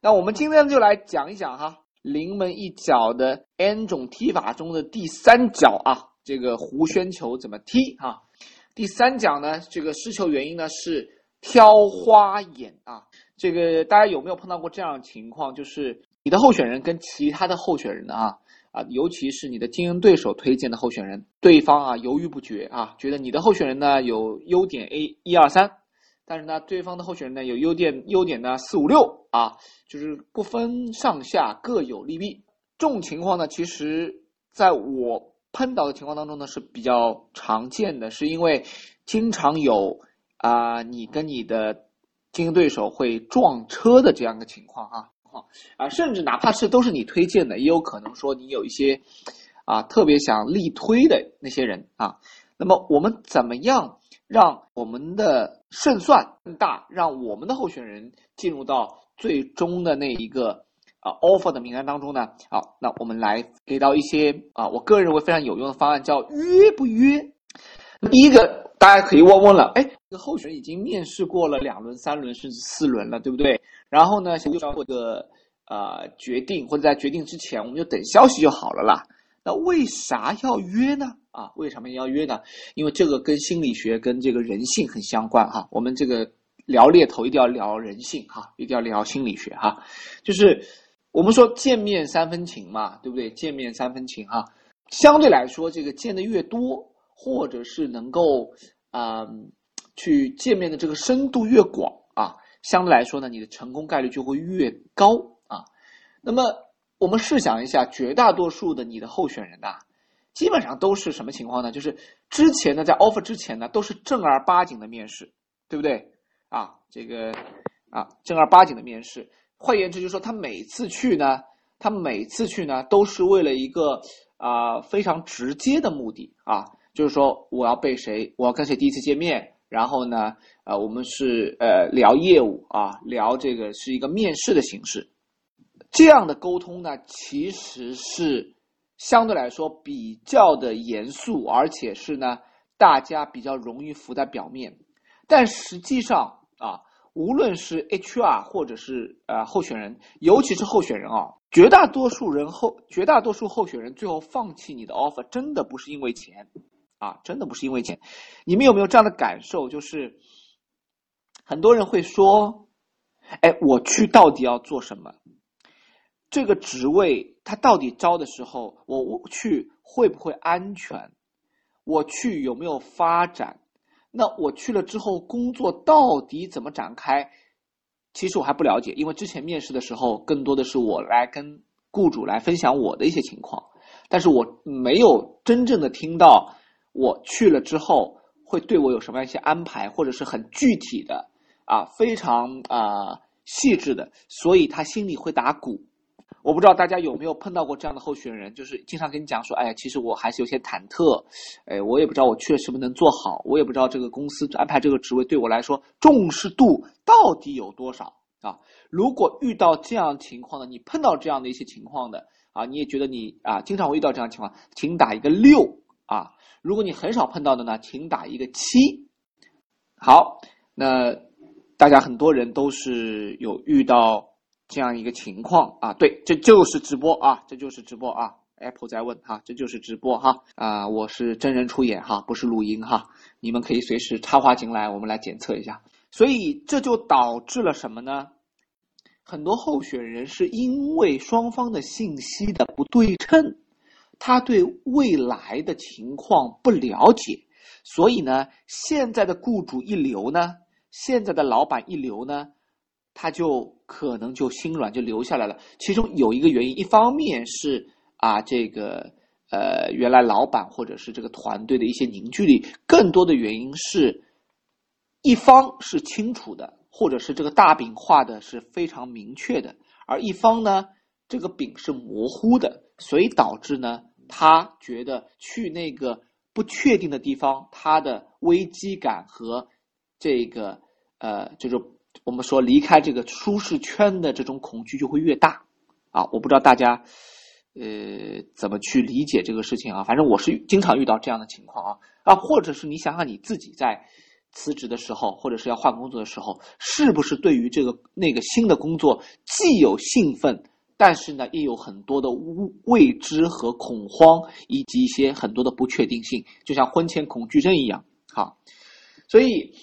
那我们今天就来讲一讲哈，临门一脚的 N 种踢法中的第三脚啊，这个弧旋球怎么踢哈？第三脚呢，这个失球原因呢是挑花眼啊。这个大家有没有碰到过这样的情况？就是你的候选人跟其他的候选人啊啊，尤其是你的竞争对手推荐的候选人，对方啊犹豫不决啊，觉得你的候选人呢有优点 A 一二三。但是呢，对方的候选人呢有优点，优点呢四五六啊，就是不分上下，各有利弊。这种情况呢，其实在我碰到的情况当中呢是比较常见的，是因为经常有啊，你跟你的竞争对手会撞车的这样的情况啊，啊，甚至哪怕是都是你推荐的，也有可能说你有一些啊特别想力推的那些人啊。那么我们怎么样？让我们的胜算更大，让我们的候选人进入到最终的那一个啊 offer 的名单当中呢？好，那我们来给到一些啊，我个人认为非常有用的方案，叫约不约？第一个，大家可以问问了，哎，这个候选人已经面试过了两轮、三轮甚至四轮了，对不对？然后呢，想要个呃决定，或者在决定之前，我们就等消息就好了啦。那为啥要约呢？啊，为什么要约呢？因为这个跟心理学、跟这个人性很相关哈。我们这个聊猎头一定要聊人性哈，一定要聊心理学哈。就是我们说见面三分情嘛，对不对？见面三分情哈。相对来说，这个见的越多，或者是能够啊去见面的这个深度越广啊，相对来说呢，你的成功概率就会越高啊。那么。我们试想一下，绝大多数的你的候选人呐，基本上都是什么情况呢？就是之前呢，在 offer 之前呢，都是正儿八经的面试，对不对？啊，这个啊，正儿八经的面试。换言之，就是说他每次去呢，他每次去呢，都是为了一个啊非常直接的目的啊，就是说我要被谁，我要跟谁第一次见面，然后呢，呃，我们是呃聊业务啊，聊这个是一个面试的形式。这样的沟通呢，其实是相对来说比较的严肃，而且是呢，大家比较容易浮在表面。但实际上啊，无论是 HR 或者是呃候选人，尤其是候选人啊，绝大多数人后绝大多数候选人最后放弃你的 offer，真的不是因为钱啊，真的不是因为钱。你们有没有这样的感受？就是很多人会说：“哎，我去到底要做什么？”这个职位他到底招的时候，我去会不会安全？我去有没有发展？那我去了之后，工作到底怎么展开？其实我还不了解，因为之前面试的时候，更多的是我来跟雇主来分享我的一些情况，但是我没有真正的听到我去了之后会对我有什么样一些安排，或者是很具体的啊，非常啊细致的，所以他心里会打鼓。我不知道大家有没有碰到过这样的候选人，就是经常跟你讲说，哎呀，其实我还是有些忐忑，哎，我也不知道我确实不能做好，我也不知道这个公司安排这个职位对我来说重视度到底有多少啊？如果遇到这样情况的，你碰到这样的一些情况的啊，你也觉得你啊经常会遇到这样情况，请打一个六啊。如果你很少碰到的呢，请打一个七。好，那大家很多人都是有遇到。这样一个情况啊，对，这就是直播啊，这就是直播啊。Apple 在问哈，这就是直播哈啊，我是真人出演哈，不是录音哈，你们可以随时插话进来，我们来检测一下。所以这就导致了什么呢？很多候选人是因为双方的信息的不对称，他对未来的情况不了解，所以呢，现在的雇主一流呢，现在的老板一流呢。他就可能就心软，就留下来了。其中有一个原因，一方面是啊，这个呃，原来老板或者是这个团队的一些凝聚力；更多的原因是，一方是清楚的，或者是这个大饼画的是非常明确的，而一方呢，这个饼是模糊的，所以导致呢，他觉得去那个不确定的地方，他的危机感和这个呃，就是。我们说离开这个舒适圈的这种恐惧就会越大，啊，我不知道大家，呃，怎么去理解这个事情啊？反正我是经常遇到这样的情况啊，啊，或者是你想想你自己在辞职的时候，或者是要换工作的时候，是不是对于这个那个新的工作既有兴奋，但是呢，也有很多的未知和恐慌，以及一些很多的不确定性，就像婚前恐惧症一样。好，所以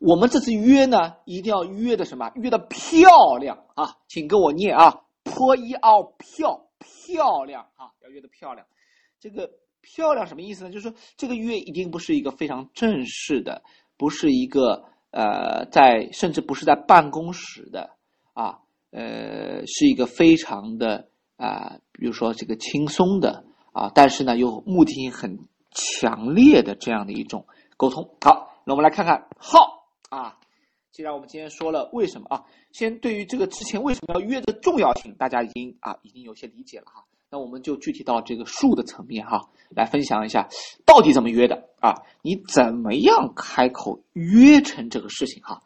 我们这次约呢，一定要约的什么？约的漂亮啊！请跟我念啊，破一奥漂漂亮啊，要约的漂亮。这个。漂亮什么意思呢？就是说这个约一定不是一个非常正式的，不是一个呃，在甚至不是在办公室的啊，呃，是一个非常的啊，比如说这个轻松的啊，但是呢又目的性很强烈的这样的一种沟通。好，那我们来看看号啊。既然我们今天说了为什么啊，先对于这个之前为什么要约的重要性，大家已经啊已经有些理解了哈。那我们就具体到这个数的层面哈，来分享一下到底怎么约的啊？你怎么样开口约成这个事情哈？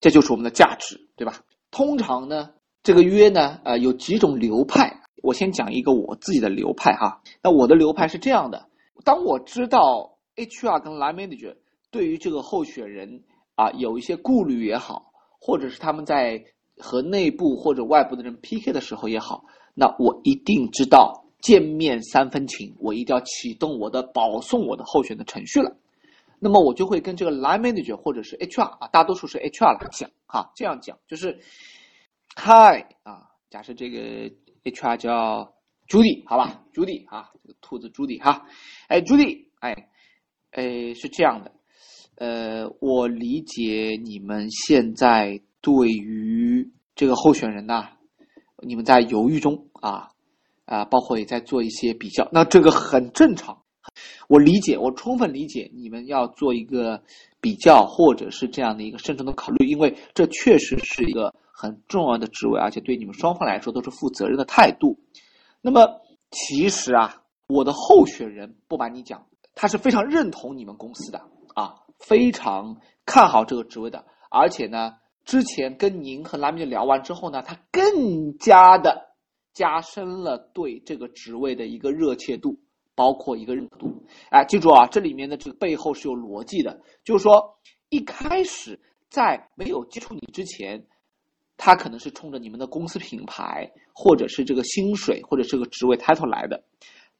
这就是我们的价值，对吧？通常呢，这个约呢，呃，有几种流派。我先讲一个我自己的流派哈。那我的流派是这样的：当我知道 HR 跟 Line Manager 对于这个候选人啊有一些顾虑也好，或者是他们在和内部或者外部的人 PK 的时候也好。那我一定知道见面三分情，我一定要启动我的保送我的候选的程序了。那么我就会跟这个 line manager 或者是 HR 啊，大多数是 HR 来讲哈，这样讲就是 Hi 啊，假设这个 HR 叫 Judy 好吧，Judy 啊，这个兔子 Judy 哈，哎 Judy 哎哎是这样的，呃，我理解你们现在对于这个候选人呐。你们在犹豫中啊，啊，包括也在做一些比较，那这个很正常，我理解，我充分理解你们要做一个比较，或者是这样的一个慎重的考虑，因为这确实是一个很重要的职位，而且对你们双方来说都是负责任的态度。那么，其实啊，我的候选人不瞒你讲，他是非常认同你们公司的啊，非常看好这个职位的，而且呢。之前跟您和拉米聊完之后呢，他更加的加深了对这个职位的一个热切度，包括一个认可度。哎，记住啊，这里面的这个背后是有逻辑的，就是说一开始在没有接触你之前，他可能是冲着你们的公司品牌，或者是这个薪水，或者这个职位 title 来的。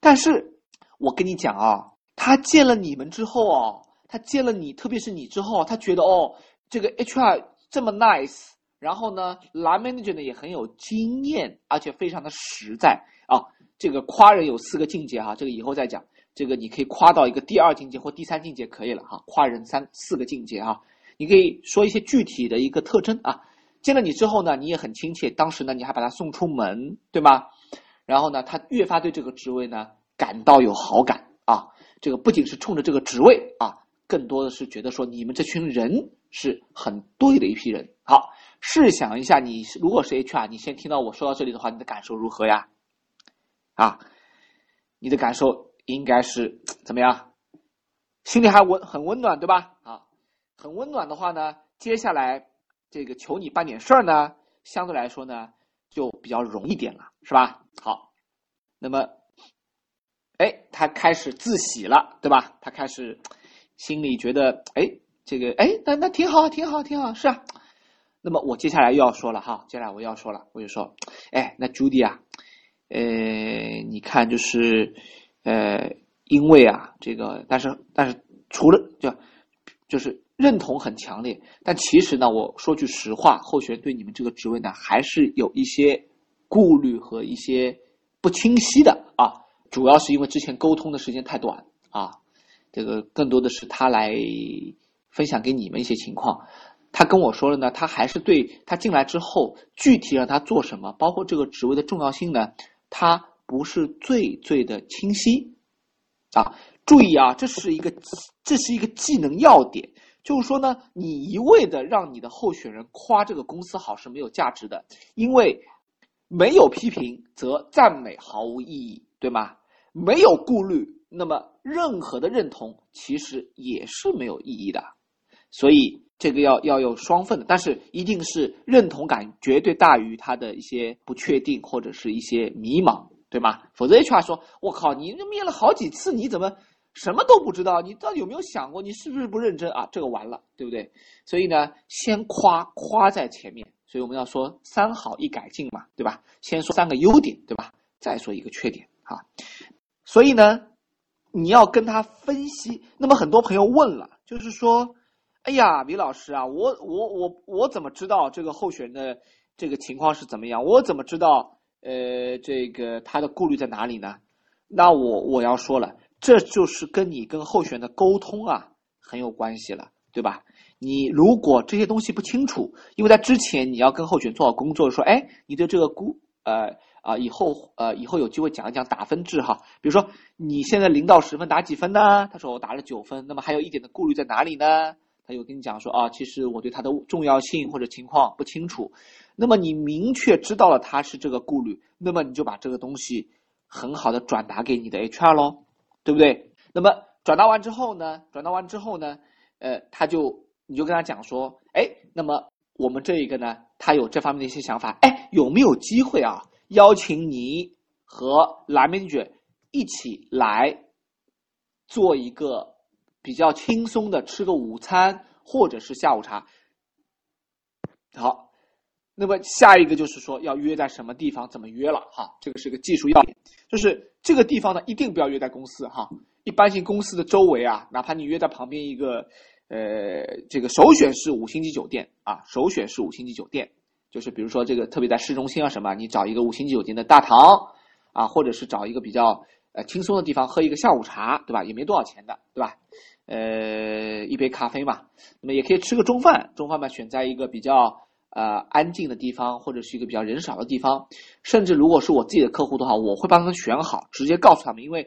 但是我跟你讲啊，他见了你们之后哦，他见了你，特别是你之后，他觉得哦，这个 HR。这么 nice，然后呢蓝 manager 呢也很有经验，而且非常的实在啊。这个夸人有四个境界哈，这个以后再讲。这个你可以夸到一个第二境界或第三境界可以了哈。夸人三四个境界哈，你可以说一些具体的一个特征啊。见了你之后呢，你也很亲切，当时呢你还把他送出门，对吗？然后呢，他越发对这个职位呢感到有好感啊。这个不仅是冲着这个职位啊，更多的是觉得说你们这群人。是很对的一批人。好，试想一下，你如果是 HR，你先听到我说到这里的话，你的感受如何呀？啊，你的感受应该是怎么样？心里还温很温暖，对吧？啊，很温暖的话呢，接下来这个求你办点事儿呢，相对来说呢就比较容易点了，是吧？好，那么，哎，他开始自喜了，对吧？他开始心里觉得，哎。这个哎，那那挺好，挺好，挺好，是啊。那么我接下来又要说了哈，接下来我要说了，我就说，哎，那朱迪啊，呃，你看就是，呃，因为啊，这个，但是但是除了就就是认同很强烈，但其实呢，我说句实话，候选人对你们这个职位呢，还是有一些顾虑和一些不清晰的啊，主要是因为之前沟通的时间太短啊，这个更多的是他来。分享给你们一些情况，他跟我说了呢，他还是对他进来之后具体让他做什么，包括这个职位的重要性呢，他不是最最的清晰，啊，注意啊，这是一个这是一个技能要点，就是说呢，你一味的让你的候选人夸这个公司好是没有价值的，因为没有批评则赞美毫无意义，对吗？没有顾虑，那么任何的认同其实也是没有意义的。所以这个要要有双份的，但是一定是认同感绝对大于他的一些不确定或者是一些迷茫，对吗？否则 HR 说：“我靠，你面了好几次，你怎么什么都不知道，你到底有没有想过，你是不是不认真啊？这个完了，对不对？所以呢，先夸夸在前面，所以我们要说三好一改进嘛，对吧？先说三个优点，对吧？再说一个缺点啊。所以呢，你要跟他分析。那么很多朋友问了，就是说，哎呀，李老师啊，我我我我怎么知道这个候选人的这个情况是怎么样？我怎么知道呃这个他的顾虑在哪里呢？那我我要说了，这就是跟你跟候选人的沟通啊很有关系了，对吧？你如果这些东西不清楚，因为在之前你要跟候选做好工作，说，哎，你对这个估呃啊以后呃以后有机会讲一讲打分制哈，比如说你现在零到十分打几分呢？他说我打了九分，那么还有一点的顾虑在哪里呢？他又跟你讲说啊，其实我对他的重要性或者情况不清楚，那么你明确知道了他是这个顾虑，那么你就把这个东西。很好的转达给你的 HR 咯，对不对？那么转达完之后呢？转达完之后呢？呃，他就你就跟他讲说，哎，那么我们这一个呢，他有这方面的一些想法，哎，有没有机会啊？邀请你和蓝面卷一起来做一个比较轻松的吃个午餐或者是下午茶。好。那么下一个就是说要约在什么地方，怎么约了哈？这个是个技术要点，就是这个地方呢一定不要约在公司哈。一般性公司的周围啊，哪怕你约在旁边一个，呃，这个首选是五星级酒店啊，首选是五星级酒店，就是比如说这个特别在市中心啊什么，你找一个五星级酒店的大堂啊，或者是找一个比较呃轻松的地方喝一个下午茶，对吧？也没多少钱的，对吧？呃，一杯咖啡嘛，那么也可以吃个中饭，中饭嘛选在一个比较。呃，安静的地方或者是一个比较人少的地方，甚至如果是我自己的客户的话，我会帮他们选好，直接告诉他们，因为，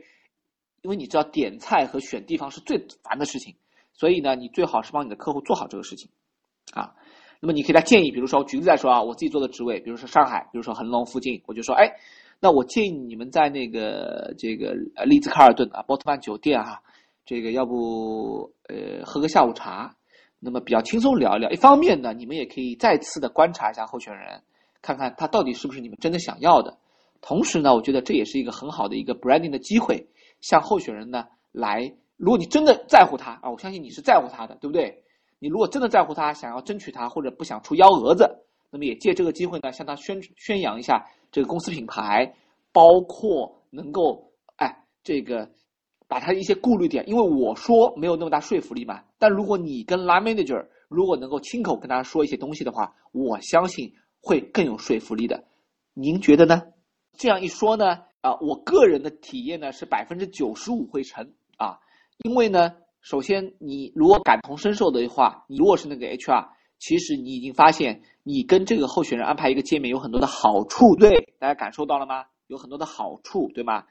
因为你知道点菜和选地方是最烦的事情，所以呢，你最好是帮你的客户做好这个事情，啊，那么你可以来建议，比如说举例来说啊，我自己做的职位，比如说上海，比如说恒隆附近，我就说，哎，那我建议你们在那个这个丽兹卡尔顿啊，波特曼酒店哈，这个要不呃喝个下午茶。那么比较轻松聊一聊，一方面呢，你们也可以再次的观察一下候选人，看看他到底是不是你们真的想要的。同时呢，我觉得这也是一个很好的一个 branding 的机会，向候选人呢来，如果你真的在乎他啊，我相信你是在乎他的，对不对？你如果真的在乎他，想要争取他，或者不想出幺蛾子，那么也借这个机会呢，向他宣宣扬一下这个公司品牌，包括能够哎这个。把他一些顾虑点，因为我说没有那么大说服力嘛。但如果你跟 line manager 如果能够亲口跟他说一些东西的话，我相信会更有说服力的。您觉得呢？这样一说呢，啊，我个人的体验呢是百分之九十五会成啊。因为呢，首先你如果感同身受的话，你如果是那个 HR，其实你已经发现你跟这个候选人安排一个见面有很多的好处，对大家感受到了吗？有很多的好处，对吗？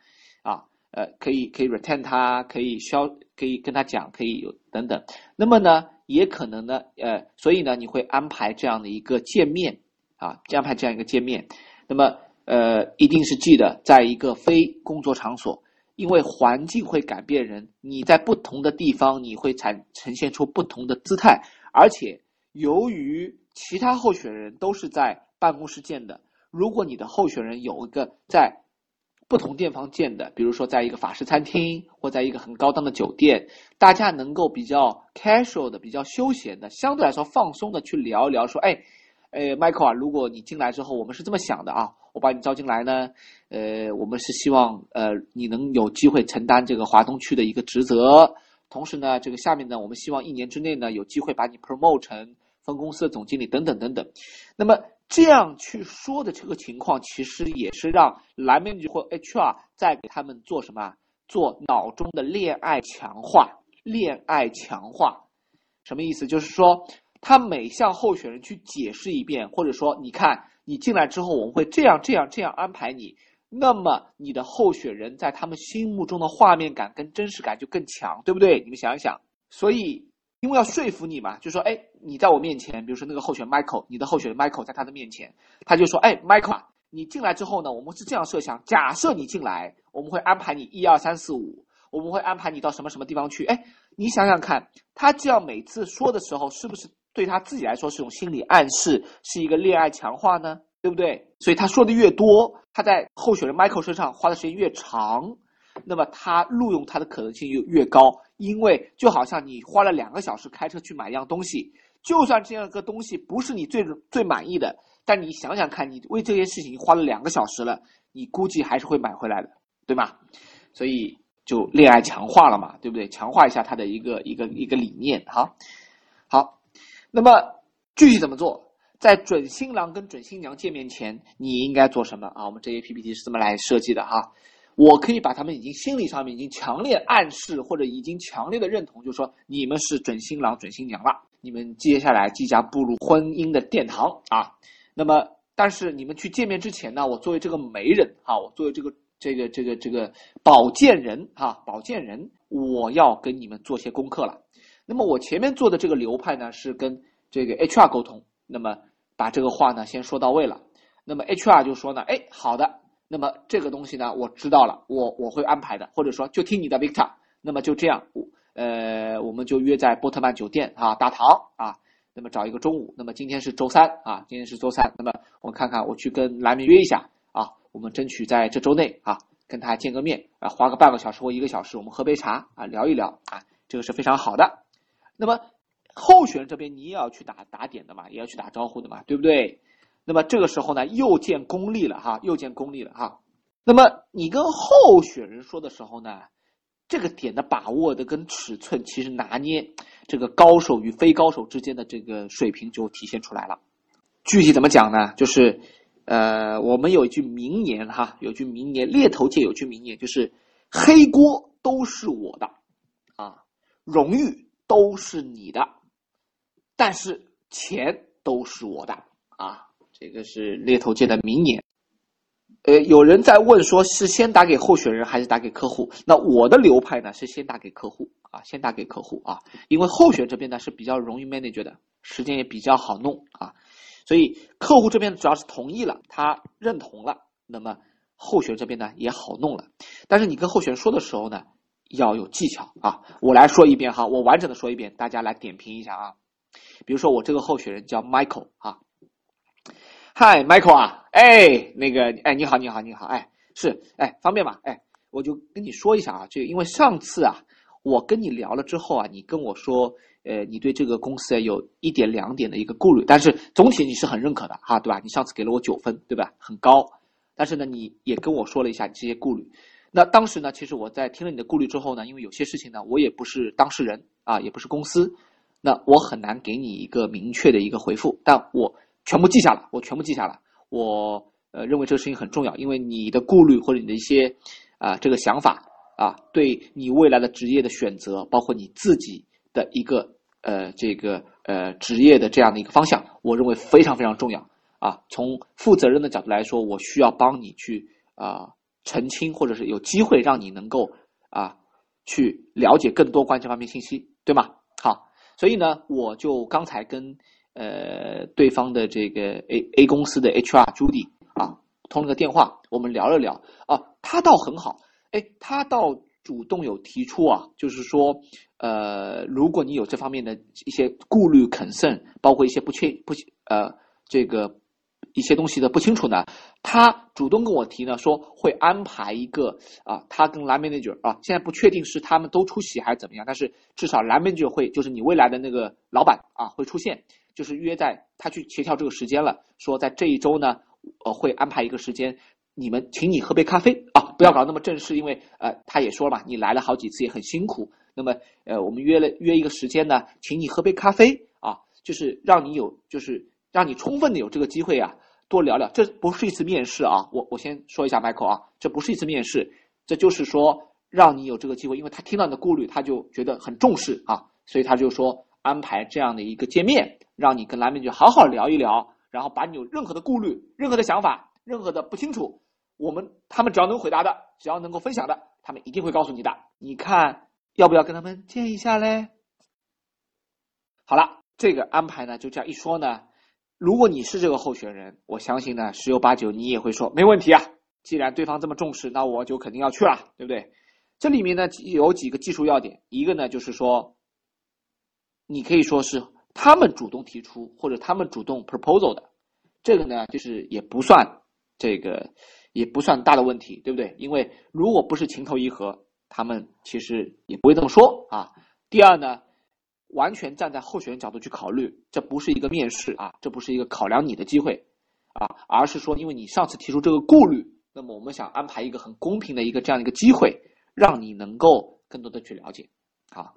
啊。呃，可以可以 retain 他，可以消，可以跟他讲，可以有等等。那么呢，也可能呢，呃，所以呢，你会安排这样的一个见面啊，安排这样一个见面。那么，呃，一定是记得在一个非工作场所，因为环境会改变人。你在不同的地方，你会产呈现出不同的姿态。而且，由于其他候选人都是在办公室见的，如果你的候选人有一个在。不同店方建的，比如说在一个法式餐厅或在一个很高档的酒店，大家能够比较 casual 的、比较休闲的、相对来说放松的去聊一聊，说，哎，哎，Michael 啊，如果你进来之后，我们是这么想的啊，我把你招进来呢，呃，我们是希望呃你能有机会承担这个华东区的一个职责，同时呢，这个下面呢，我们希望一年之内呢有机会把你 promote 成分公司的总经理等等等等，那么。这样去说的这个情况，其实也是让蓝 manager 或 HR 在给他们做什么？做脑中的恋爱强化。恋爱强化什么意思？就是说，他每向候选人去解释一遍，或者说，你看，你进来之后，我们会这样、这样、这样安排你。那么，你的候选人在他们心目中的画面感跟真实感就更强，对不对？你们想一想。所以。因为要说服你嘛，就说，哎，你在我面前，比如说那个候选 Michael，你的候选人 Michael 在他的面前，他就说，哎，Michael，你进来之后呢，我们是这样设想，假设你进来，我们会安排你一二三四五，我们会安排你到什么什么地方去，哎，你想想看，他这样每次说的时候，是不是对他自己来说是种心理暗示，是一个恋爱强化呢？对不对？所以他说的越多，他在候选人 Michael 身上花的时间越长，那么他录用他的可能性就越高。因为就好像你花了两个小时开车去买一样东西，就算这样一个东西不是你最最满意的，但你想想看，你为这件事情花了两个小时了，你估计还是会买回来的，对吗？所以就恋爱强化了嘛，对不对？强化一下他的一个一个一个理念，哈。好，那么具体怎么做？在准新郎跟准新娘见面前，你应该做什么啊？我们这些 PPT 是这么来设计的哈。我可以把他们已经心理上面已经强烈暗示或者已经强烈的认同，就说你们是准新郎准新娘了，你们接下来即将步入婚姻的殿堂啊。那么，但是你们去见面之前呢，我作为这个媒人哈，我作为这个这个这个这个保荐人哈，保荐人，我要跟你们做些功课了。那么我前面做的这个流派呢，是跟这个 HR 沟通，那么把这个话呢先说到位了。那么 HR 就说呢，哎，好的，那么这个东西呢我知道了，我我会安排的，或者说就听你的 Victor。那么就这样，我呃，我们就约在波特曼酒店啊，大堂啊，那么找一个中午。那么今天是周三啊，今天是周三，那么我看看我去跟蓝明约一下啊，我们争取在这周内啊跟他见个面啊，花个半个小时或一个小时，我们喝杯茶啊，聊一聊啊，这个是非常好的。那么，候选人这边你也要去打打点的嘛，也要去打招呼的嘛，对不对？那么这个时候呢，又见功力了哈，又见功力了哈。那么你跟候选人说的时候呢，这个点的把握的跟尺寸，其实拿捏这个高手与非高手之间的这个水平就体现出来了。具体怎么讲呢？就是，呃，我们有一句名言哈，有句名言，猎头界有句名言，就是黑锅都是我的，啊，荣誉。都是你的，但是钱都是我的啊！这个是猎头界的名言。呃，有人在问，说是先打给候选人还是打给客户？那我的流派呢是先打给客户啊，先打给客户啊，因为候选这边呢是比较容易 manage 的，时间也比较好弄啊，所以客户这边主要是同意了，他认同了，那么候选这边呢也好弄了。但是你跟候选人说的时候呢？要有技巧啊！我来说一遍哈，我完整的说一遍，大家来点评一下啊。比如说我这个候选人叫 Michael 啊，嗨，Michael 啊，哎，那个，哎，你好，你好，你好，哎，是，哎，方便吗？哎，我就跟你说一下啊，就因为上次啊，我跟你聊了之后啊，你跟我说，呃，你对这个公司有一点两点的一个顾虑，但是总体你是很认可的哈，对吧？你上次给了我九分，对吧？很高，但是呢，你也跟我说了一下你这些顾虑。那当时呢，其实我在听了你的顾虑之后呢，因为有些事情呢，我也不是当事人啊，也不是公司，那我很难给你一个明确的一个回复，但我全部记下了，我全部记下了。我呃认为这个事情很重要，因为你的顾虑或者你的一些啊这个想法啊，对你未来的职业的选择，包括你自己的一个呃这个呃职业的这样的一个方向，我认为非常非常重要啊。从负责任的角度来说，我需要帮你去啊。澄清，或者是有机会让你能够啊去了解更多关于这方面信息，对吗？好，所以呢，我就刚才跟呃对方的这个 A A 公司的 HR 朱迪啊通了个电话，我们聊了聊啊，他倒很好，哎，他倒主动有提出啊，就是说呃，如果你有这方面的一些顾虑、concern，包括一些不确不呃这个。一些东西的不清楚呢，他主动跟我提呢，说会安排一个啊，他跟蓝 manager 啊，现在不确定是他们都出席还是怎么样，但是至少蓝 manager 会，就是你未来的那个老板啊，会出现，就是约在他去协调这个时间了，说在这一周呢，呃，会安排一个时间，你们请你喝杯咖啡啊，不要搞那么正式，因为呃，他也说了嘛，你来了好几次也很辛苦，那么呃，我们约了约一个时间呢，请你喝杯咖啡啊，就是让你有，就是让你充分的有这个机会啊。多聊聊，这不是一次面试啊！我我先说一下，Michael 啊，这不是一次面试，这就是说让你有这个机会，因为他听到你的顾虑，他就觉得很重视啊，所以他就说安排这样的一个见面，让你跟蓝面具好好聊一聊，然后把你有任何的顾虑、任何的想法、任何的不清楚，我们他们只要能回答的，只要能够分享的，他们一定会告诉你的。你看要不要跟他们见一下嘞？好了，这个安排呢，就这样一说呢。如果你是这个候选人，我相信呢，十有八九你也会说没问题啊。既然对方这么重视，那我就肯定要去了，对不对？这里面呢有几个技术要点，一个呢就是说，你可以说是他们主动提出或者他们主动 proposal 的，这个呢就是也不算这个也不算大的问题，对不对？因为如果不是情投意合，他们其实也不会这么说啊。第二呢，完全站在候选人角度去考虑，这不是一个面试啊，这不是一个考量你的机会啊，而是说因为你上次提出这个顾虑，那么我们想安排一个很公平的一个这样一个机会，让你能够更多的去了解啊。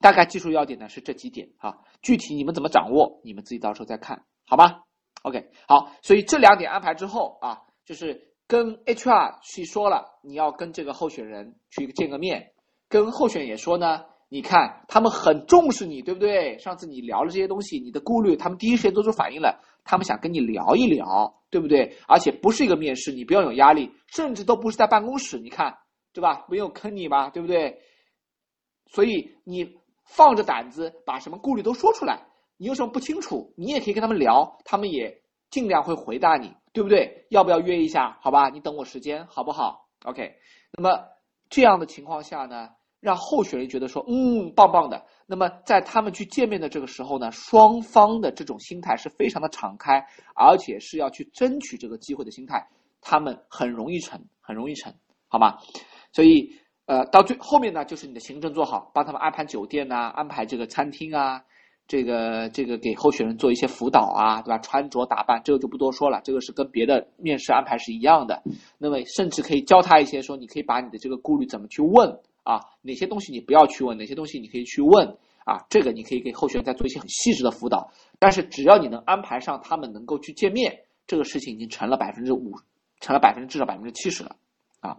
大概技术要点呢是这几点啊，具体你们怎么掌握，你们自己到时候再看，好吧？OK，好，所以这两点安排之后啊，就是跟 HR 去说了，你要跟这个候选人去见个面，跟候选人也说呢，你看他们很重视你，对不对？上次你聊了这些东西，你的顾虑，他们第一时间做出反应了，他们想跟你聊一聊，对不对？而且不是一个面试，你不要有压力，甚至都不是在办公室，你看，对吧？没有坑你吧，对不对？所以你。放着胆子把什么顾虑都说出来，你有什么不清楚，你也可以跟他们聊，他们也尽量会回答你，对不对？要不要约一下？好吧，你等我时间，好不好？OK。那么这样的情况下呢，让候选人觉得说，嗯，棒棒的。那么在他们去见面的这个时候呢，双方的这种心态是非常的敞开，而且是要去争取这个机会的心态，他们很容易成，很容易成，好吗？所以。呃，到最后面呢，就是你的行政做好，帮他们安排酒店呐，安排这个餐厅啊，这个这个给候选人做一些辅导啊，对吧？穿着打扮，这个就不多说了，这个是跟别的面试安排是一样的。那么甚至可以教他一些，说你可以把你的这个顾虑怎么去问啊，哪些东西你不要去问，哪些东西你可以去问啊，这个你可以给候选人再做一些很细致的辅导。但是只要你能安排上他们能够去见面，这个事情已经成了百分之五，成了百分之至少百分之七十了。啊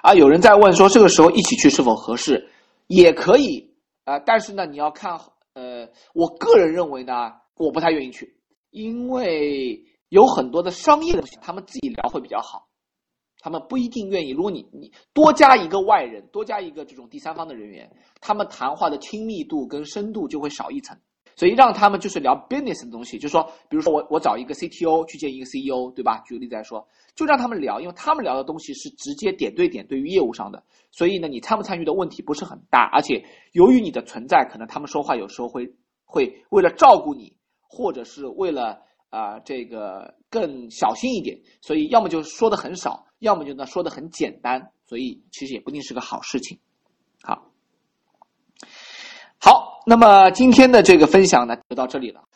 啊，有人在问说，这个时候一起去是否合适？也可以啊，但是呢，你要看，呃，我个人认为呢，我不太愿意去，因为有很多的商业的东西，他们自己聊会比较好，他们不一定愿意。如果你你多加一个外人，多加一个这种第三方的人员，他们谈话的亲密度跟深度就会少一层。所以让他们就是聊 business 的东西，就是说，比如说我我找一个 CTO 去见一个 CEO，对吧？举个例子来说，就让他们聊，因为他们聊的东西是直接点对点对于业务上的，所以呢，你参不参与的问题不是很大，而且由于你的存在，可能他们说话有时候会会为了照顾你，或者是为了啊这个更小心一点，所以要么就说的很少，要么就呢说的很简单，所以其实也不一定是个好事情。好。好，那么今天的这个分享呢，就到这里了。